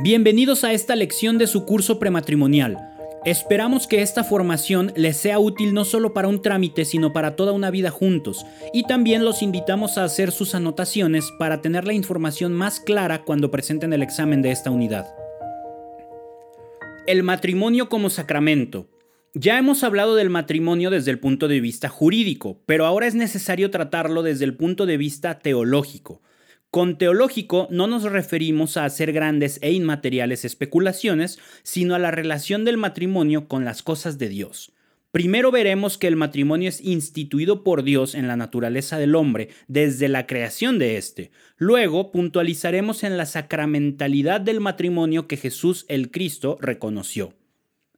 Bienvenidos a esta lección de su curso prematrimonial. Esperamos que esta formación les sea útil no solo para un trámite, sino para toda una vida juntos. Y también los invitamos a hacer sus anotaciones para tener la información más clara cuando presenten el examen de esta unidad. El matrimonio como sacramento. Ya hemos hablado del matrimonio desde el punto de vista jurídico, pero ahora es necesario tratarlo desde el punto de vista teológico. Con teológico no nos referimos a hacer grandes e inmateriales especulaciones, sino a la relación del matrimonio con las cosas de Dios. Primero veremos que el matrimonio es instituido por Dios en la naturaleza del hombre desde la creación de éste. Luego puntualizaremos en la sacramentalidad del matrimonio que Jesús el Cristo reconoció.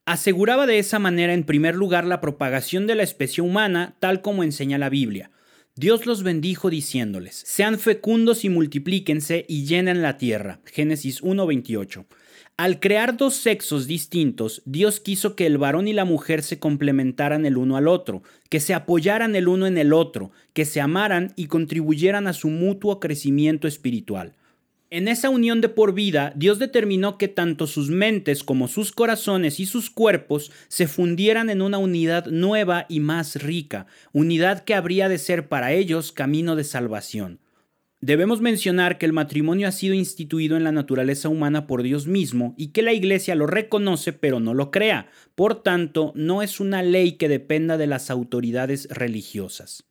Aseguraba de esa manera en primer lugar la propagación de la especie humana tal como enseña la Biblia. Dios los bendijo diciéndoles, sean fecundos y multiplíquense y llenen la tierra. Génesis 1.28. Al crear dos sexos distintos, Dios quiso que el varón y la mujer se complementaran el uno al otro, que se apoyaran el uno en el otro, que se amaran y contribuyeran a su mutuo crecimiento espiritual. En esa unión de por vida, Dios determinó que tanto sus mentes como sus corazones y sus cuerpos se fundieran en una unidad nueva y más rica, unidad que habría de ser para ellos camino de salvación. Debemos mencionar que el matrimonio ha sido instituido en la naturaleza humana por Dios mismo y que la Iglesia lo reconoce pero no lo crea. Por tanto, no es una ley que dependa de las autoridades religiosas.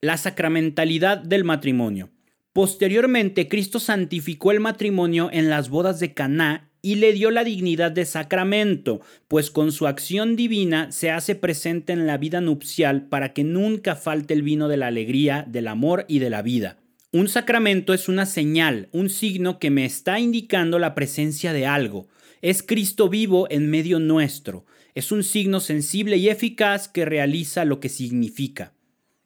La sacramentalidad del matrimonio. Posteriormente, Cristo santificó el matrimonio en las bodas de Caná y le dio la dignidad de sacramento, pues con su acción divina se hace presente en la vida nupcial para que nunca falte el vino de la alegría, del amor y de la vida. Un sacramento es una señal, un signo que me está indicando la presencia de algo. Es Cristo vivo en medio nuestro. Es un signo sensible y eficaz que realiza lo que significa.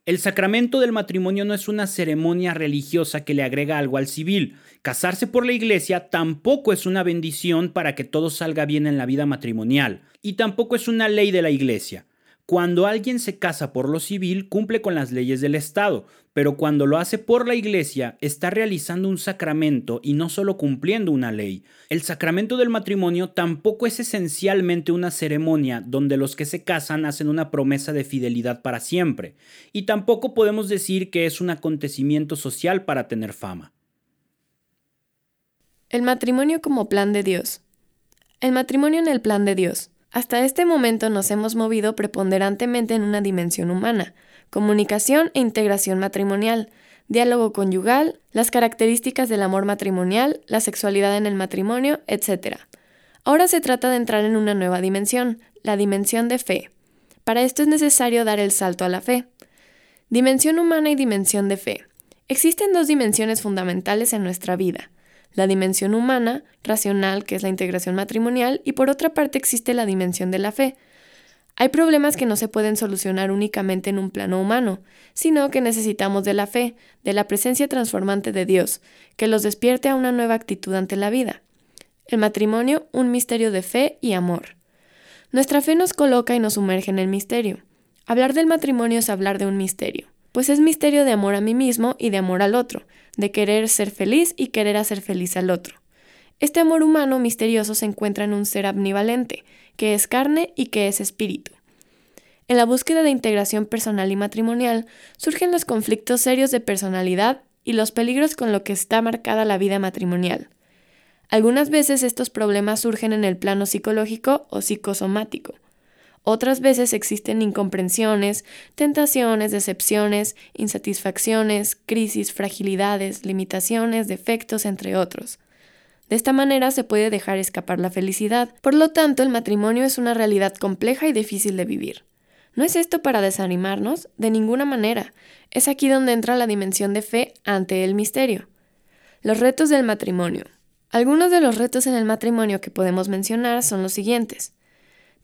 El sacramento del matrimonio no es una ceremonia religiosa que le agrega algo al civil. Casarse por la iglesia tampoco es una bendición para que todo salga bien en la vida matrimonial, y tampoco es una ley de la iglesia. Cuando alguien se casa por lo civil, cumple con las leyes del Estado, pero cuando lo hace por la Iglesia, está realizando un sacramento y no solo cumpliendo una ley. El sacramento del matrimonio tampoco es esencialmente una ceremonia donde los que se casan hacen una promesa de fidelidad para siempre, y tampoco podemos decir que es un acontecimiento social para tener fama. El matrimonio como plan de Dios. El matrimonio en el plan de Dios. Hasta este momento nos hemos movido preponderantemente en una dimensión humana, comunicación e integración matrimonial, diálogo conyugal, las características del amor matrimonial, la sexualidad en el matrimonio, etc. Ahora se trata de entrar en una nueva dimensión, la dimensión de fe. Para esto es necesario dar el salto a la fe. Dimensión humana y dimensión de fe. Existen dos dimensiones fundamentales en nuestra vida, la dimensión humana, racional, que es la integración matrimonial, y por otra parte existe la dimensión de la fe. Hay problemas que no se pueden solucionar únicamente en un plano humano, sino que necesitamos de la fe, de la presencia transformante de Dios, que los despierte a una nueva actitud ante la vida. El matrimonio, un misterio de fe y amor. Nuestra fe nos coloca y nos sumerge en el misterio. Hablar del matrimonio es hablar de un misterio pues es misterio de amor a mí mismo y de amor al otro, de querer ser feliz y querer hacer feliz al otro. Este amor humano misterioso se encuentra en un ser ambivalente, que es carne y que es espíritu. En la búsqueda de integración personal y matrimonial surgen los conflictos serios de personalidad y los peligros con lo que está marcada la vida matrimonial. Algunas veces estos problemas surgen en el plano psicológico o psicosomático, otras veces existen incomprensiones, tentaciones, decepciones, insatisfacciones, crisis, fragilidades, limitaciones, defectos, entre otros. De esta manera se puede dejar escapar la felicidad. Por lo tanto, el matrimonio es una realidad compleja y difícil de vivir. ¿No es esto para desanimarnos? De ninguna manera. Es aquí donde entra la dimensión de fe ante el misterio. Los retos del matrimonio. Algunos de los retos en el matrimonio que podemos mencionar son los siguientes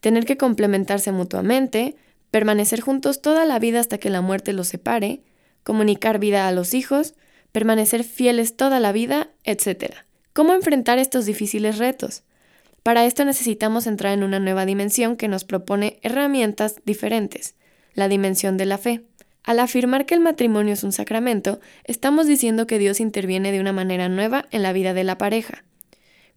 tener que complementarse mutuamente, permanecer juntos toda la vida hasta que la muerte los separe, comunicar vida a los hijos, permanecer fieles toda la vida, etc. ¿Cómo enfrentar estos difíciles retos? Para esto necesitamos entrar en una nueva dimensión que nos propone herramientas diferentes, la dimensión de la fe. Al afirmar que el matrimonio es un sacramento, estamos diciendo que Dios interviene de una manera nueva en la vida de la pareja.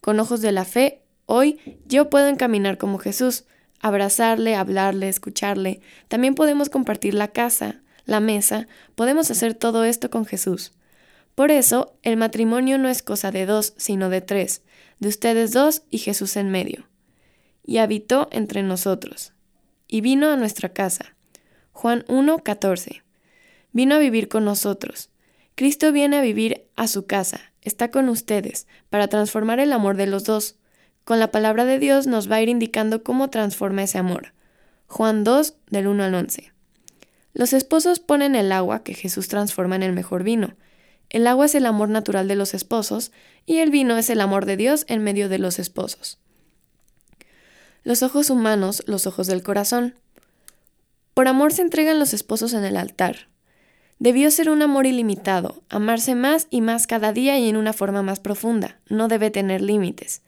con ojos de la fe, hoy yo puedo encaminar como Jesús, abrazarle, hablarle, escucharle. También podemos compartir la casa, la mesa, podemos hacer todo esto con Jesús. Por eso, el matrimonio no es cosa de dos, sino de tres, de ustedes dos y Jesús en medio. Y habitó entre nosotros. Y vino a nuestra casa. Juan 1, 14. Vino a vivir con nosotros. Cristo viene a vivir a su casa, está con ustedes, para transformar el amor de los dos. Con la palabra de Dios nos va a ir indicando cómo transforma ese amor. Juan 2, del 1 al 11. Los esposos ponen el agua que Jesús transforma en el mejor vino. El agua es el amor natural de los esposos y el vino es el amor de Dios en medio de los esposos. Los ojos humanos, los ojos del corazón. Por amor se entregan los esposos en el altar. Debió ser un amor ilimitado, amarse más y más cada día y en una forma más profunda, no debe tener límites.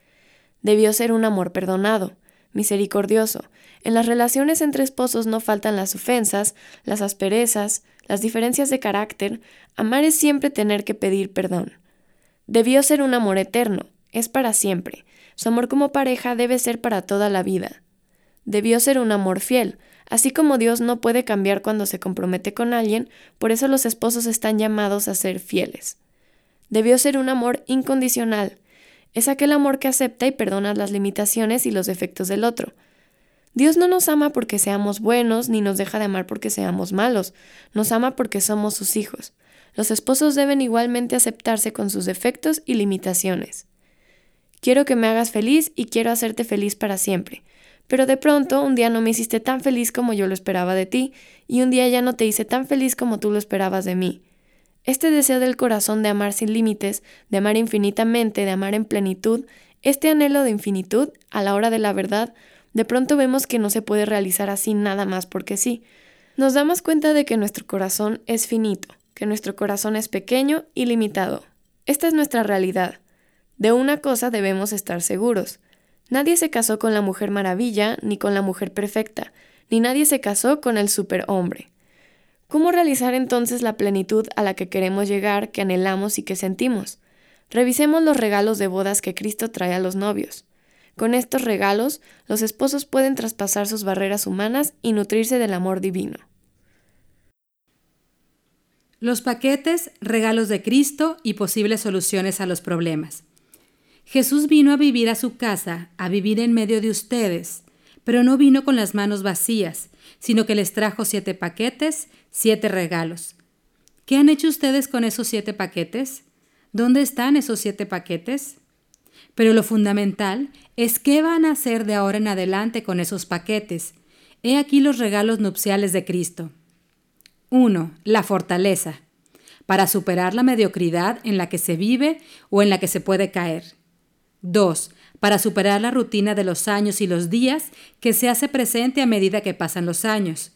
Debió ser un amor perdonado, misericordioso. En las relaciones entre esposos no faltan las ofensas, las asperezas, las diferencias de carácter. Amar es siempre tener que pedir perdón. Debió ser un amor eterno, es para siempre. Su amor como pareja debe ser para toda la vida. Debió ser un amor fiel, así como Dios no puede cambiar cuando se compromete con alguien, por eso los esposos están llamados a ser fieles. Debió ser un amor incondicional, es aquel amor que acepta y perdona las limitaciones y los defectos del otro. Dios no nos ama porque seamos buenos, ni nos deja de amar porque seamos malos, nos ama porque somos sus hijos. Los esposos deben igualmente aceptarse con sus defectos y limitaciones. Quiero que me hagas feliz y quiero hacerte feliz para siempre. Pero de pronto un día no me hiciste tan feliz como yo lo esperaba de ti, y un día ya no te hice tan feliz como tú lo esperabas de mí. Este deseo del corazón de amar sin límites, de amar infinitamente, de amar en plenitud, este anhelo de infinitud, a la hora de la verdad, de pronto vemos que no se puede realizar así nada más porque sí. Nos damos cuenta de que nuestro corazón es finito, que nuestro corazón es pequeño y limitado. Esta es nuestra realidad. De una cosa debemos estar seguros. Nadie se casó con la mujer maravilla ni con la mujer perfecta, ni nadie se casó con el superhombre. ¿Cómo realizar entonces la plenitud a la que queremos llegar, que anhelamos y que sentimos? Revisemos los regalos de bodas que Cristo trae a los novios. Con estos regalos, los esposos pueden traspasar sus barreras humanas y nutrirse del amor divino. Los paquetes, regalos de Cristo y posibles soluciones a los problemas. Jesús vino a vivir a su casa, a vivir en medio de ustedes, pero no vino con las manos vacías, sino que les trajo siete paquetes, siete regalos. ¿Qué han hecho ustedes con esos siete paquetes? ¿Dónde están esos siete paquetes? Pero lo fundamental es qué van a hacer de ahora en adelante con esos paquetes. He aquí los regalos nupciales de Cristo. 1. La fortaleza, para superar la mediocridad en la que se vive o en la que se puede caer. 2 para superar la rutina de los años y los días que se hace presente a medida que pasan los años.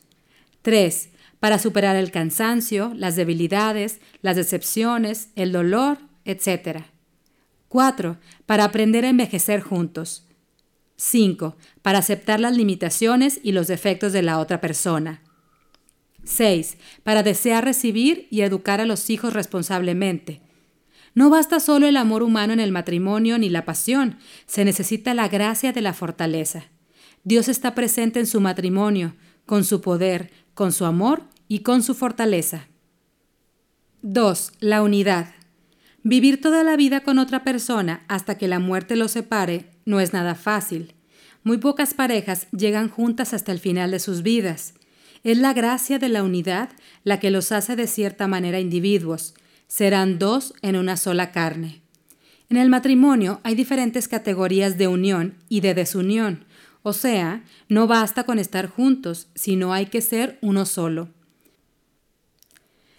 3. Para superar el cansancio, las debilidades, las decepciones, el dolor, etc. 4. Para aprender a envejecer juntos. 5. Para aceptar las limitaciones y los defectos de la otra persona. 6. Para desear recibir y educar a los hijos responsablemente. No basta solo el amor humano en el matrimonio ni la pasión, se necesita la gracia de la fortaleza. Dios está presente en su matrimonio, con su poder, con su amor y con su fortaleza. 2. La unidad. Vivir toda la vida con otra persona hasta que la muerte los separe no es nada fácil. Muy pocas parejas llegan juntas hasta el final de sus vidas. Es la gracia de la unidad la que los hace de cierta manera individuos, serán dos en una sola carne. En el matrimonio hay diferentes categorías de unión y de desunión, o sea, no basta con estar juntos, sino hay que ser uno solo.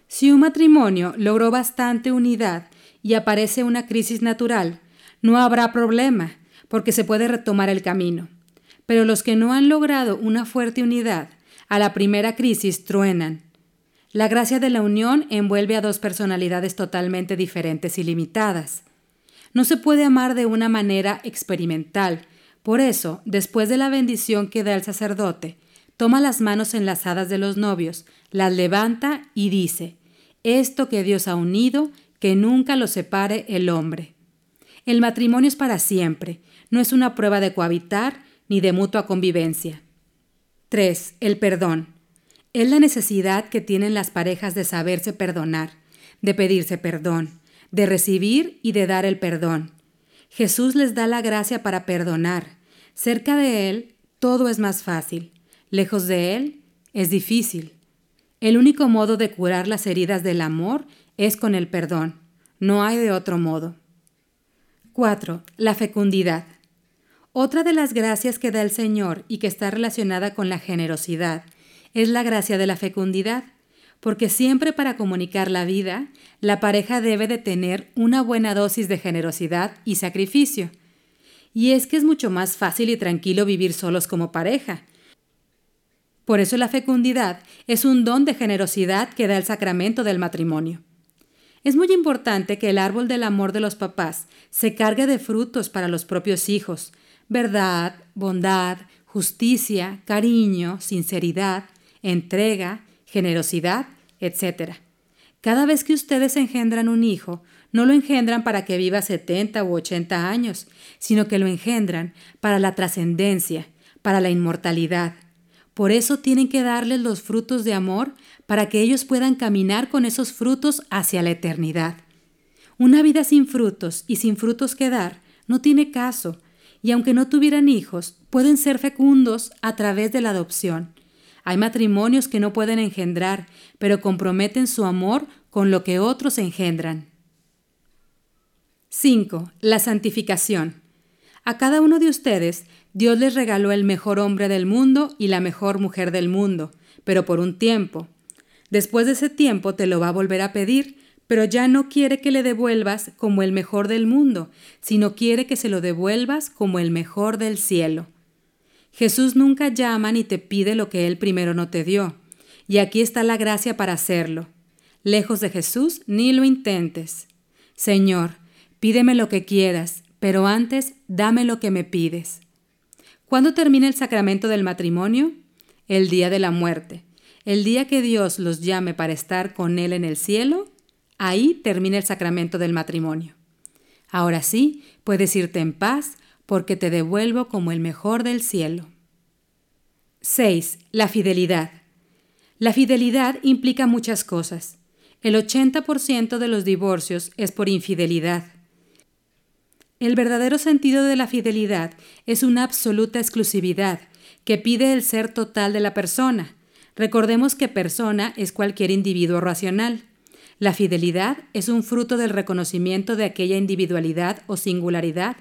Si un matrimonio logró bastante unidad y aparece una crisis natural, no habrá problema, porque se puede retomar el camino. Pero los que no han logrado una fuerte unidad, a la primera crisis truenan, la gracia de la unión envuelve a dos personalidades totalmente diferentes y limitadas. No se puede amar de una manera experimental. Por eso, después de la bendición que da el sacerdote, toma las manos enlazadas de los novios, las levanta y dice, Esto que Dios ha unido, que nunca lo separe el hombre. El matrimonio es para siempre, no es una prueba de cohabitar ni de mutua convivencia. 3. El perdón. Es la necesidad que tienen las parejas de saberse perdonar, de pedirse perdón, de recibir y de dar el perdón. Jesús les da la gracia para perdonar. Cerca de Él todo es más fácil. Lejos de Él es difícil. El único modo de curar las heridas del amor es con el perdón. No hay de otro modo. 4. La fecundidad. Otra de las gracias que da el Señor y que está relacionada con la generosidad es la gracia de la fecundidad, porque siempre para comunicar la vida, la pareja debe de tener una buena dosis de generosidad y sacrificio. Y es que es mucho más fácil y tranquilo vivir solos como pareja. Por eso la fecundidad es un don de generosidad que da el sacramento del matrimonio. Es muy importante que el árbol del amor de los papás se cargue de frutos para los propios hijos, verdad, bondad, justicia, cariño, sinceridad, entrega, generosidad, etc. Cada vez que ustedes engendran un hijo, no lo engendran para que viva 70 u 80 años, sino que lo engendran para la trascendencia, para la inmortalidad. Por eso tienen que darles los frutos de amor para que ellos puedan caminar con esos frutos hacia la eternidad. Una vida sin frutos y sin frutos que dar no tiene caso, y aunque no tuvieran hijos, pueden ser fecundos a través de la adopción. Hay matrimonios que no pueden engendrar, pero comprometen su amor con lo que otros engendran. 5. La santificación. A cada uno de ustedes, Dios les regaló el mejor hombre del mundo y la mejor mujer del mundo, pero por un tiempo. Después de ese tiempo te lo va a volver a pedir, pero ya no quiere que le devuelvas como el mejor del mundo, sino quiere que se lo devuelvas como el mejor del cielo. Jesús nunca llama ni te pide lo que Él primero no te dio, y aquí está la gracia para hacerlo. Lejos de Jesús, ni lo intentes. Señor, pídeme lo que quieras, pero antes dame lo que me pides. ¿Cuándo termina el sacramento del matrimonio? El día de la muerte. El día que Dios los llame para estar con Él en el cielo, ahí termina el sacramento del matrimonio. Ahora sí, puedes irte en paz porque te devuelvo como el mejor del cielo. 6. La fidelidad. La fidelidad implica muchas cosas. El 80% de los divorcios es por infidelidad. El verdadero sentido de la fidelidad es una absoluta exclusividad que pide el ser total de la persona, Recordemos que persona es cualquier individuo racional. La fidelidad es un fruto del reconocimiento de aquella individualidad o singularidad,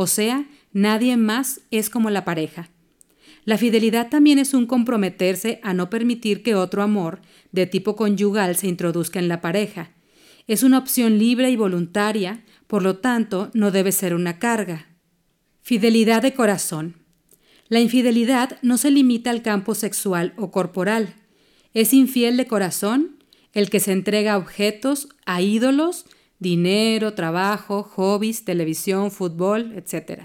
o sea, nadie más es como la pareja. La fidelidad también es un comprometerse a no permitir que otro amor de tipo conyugal se introduzca en la pareja. Es una opción libre y voluntaria, por lo tanto, no debe ser una carga. Fidelidad de corazón. La infidelidad no se limita al campo sexual o corporal. Es infiel de corazón el que se entrega a objetos, a ídolos, dinero, trabajo, hobbies, televisión, fútbol, etc.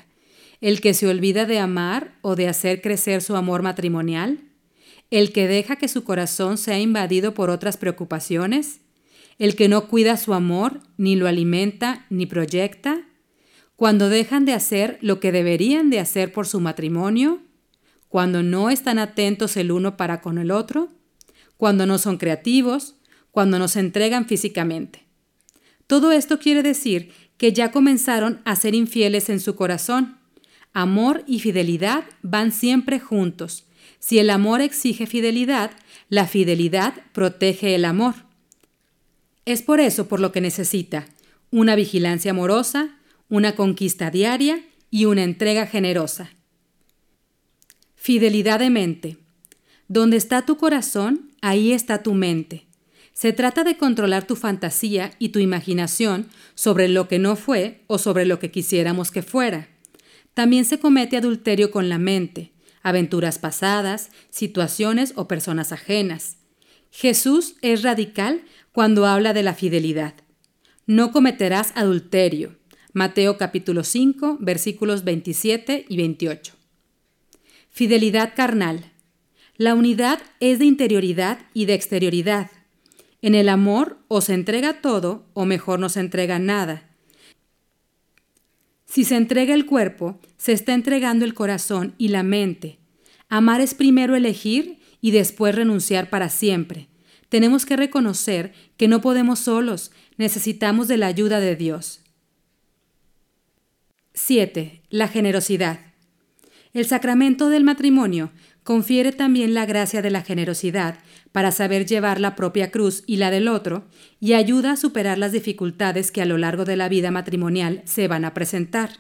El que se olvida de amar o de hacer crecer su amor matrimonial. El que deja que su corazón sea invadido por otras preocupaciones. El que no cuida su amor, ni lo alimenta, ni proyecta cuando dejan de hacer lo que deberían de hacer por su matrimonio, cuando no están atentos el uno para con el otro, cuando no son creativos, cuando no se entregan físicamente. Todo esto quiere decir que ya comenzaron a ser infieles en su corazón. Amor y fidelidad van siempre juntos. Si el amor exige fidelidad, la fidelidad protege el amor. Es por eso por lo que necesita una vigilancia amorosa, una conquista diaria y una entrega generosa. Fidelidad de mente. Donde está tu corazón, ahí está tu mente. Se trata de controlar tu fantasía y tu imaginación sobre lo que no fue o sobre lo que quisiéramos que fuera. También se comete adulterio con la mente, aventuras pasadas, situaciones o personas ajenas. Jesús es radical cuando habla de la fidelidad. No cometerás adulterio. Mateo capítulo 5, versículos 27 y 28. Fidelidad carnal. La unidad es de interioridad y de exterioridad. En el amor o se entrega todo o mejor no se entrega nada. Si se entrega el cuerpo, se está entregando el corazón y la mente. Amar es primero elegir y después renunciar para siempre. Tenemos que reconocer que no podemos solos, necesitamos de la ayuda de Dios. 7. La generosidad. El sacramento del matrimonio confiere también la gracia de la generosidad para saber llevar la propia cruz y la del otro, y ayuda a superar las dificultades que a lo largo de la vida matrimonial se van a presentar.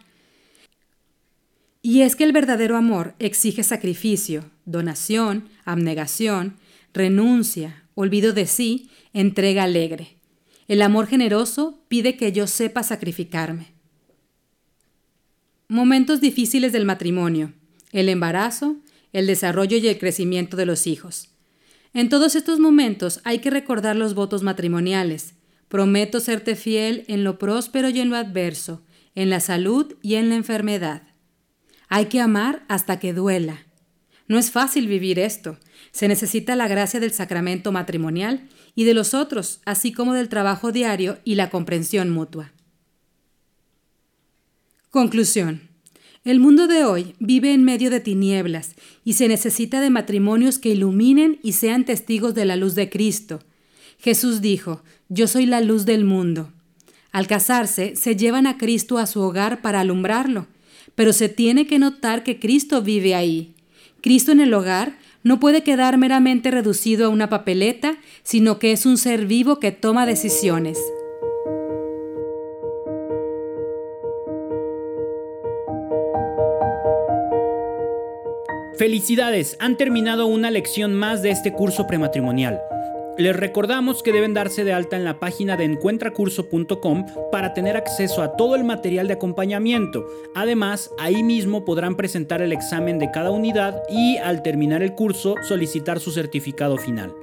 Y es que el verdadero amor exige sacrificio, donación, abnegación, renuncia, olvido de sí, entrega alegre. El amor generoso pide que yo sepa sacrificarme. Momentos difíciles del matrimonio. El embarazo, el desarrollo y el crecimiento de los hijos. En todos estos momentos hay que recordar los votos matrimoniales. Prometo serte fiel en lo próspero y en lo adverso, en la salud y en la enfermedad. Hay que amar hasta que duela. No es fácil vivir esto. Se necesita la gracia del sacramento matrimonial y de los otros, así como del trabajo diario y la comprensión mutua. Conclusión. El mundo de hoy vive en medio de tinieblas y se necesita de matrimonios que iluminen y sean testigos de la luz de Cristo. Jesús dijo, Yo soy la luz del mundo. Al casarse, se llevan a Cristo a su hogar para alumbrarlo, pero se tiene que notar que Cristo vive ahí. Cristo en el hogar no puede quedar meramente reducido a una papeleta, sino que es un ser vivo que toma decisiones. Felicidades, han terminado una lección más de este curso prematrimonial. Les recordamos que deben darse de alta en la página de encuentracurso.com para tener acceso a todo el material de acompañamiento. Además, ahí mismo podrán presentar el examen de cada unidad y al terminar el curso solicitar su certificado final.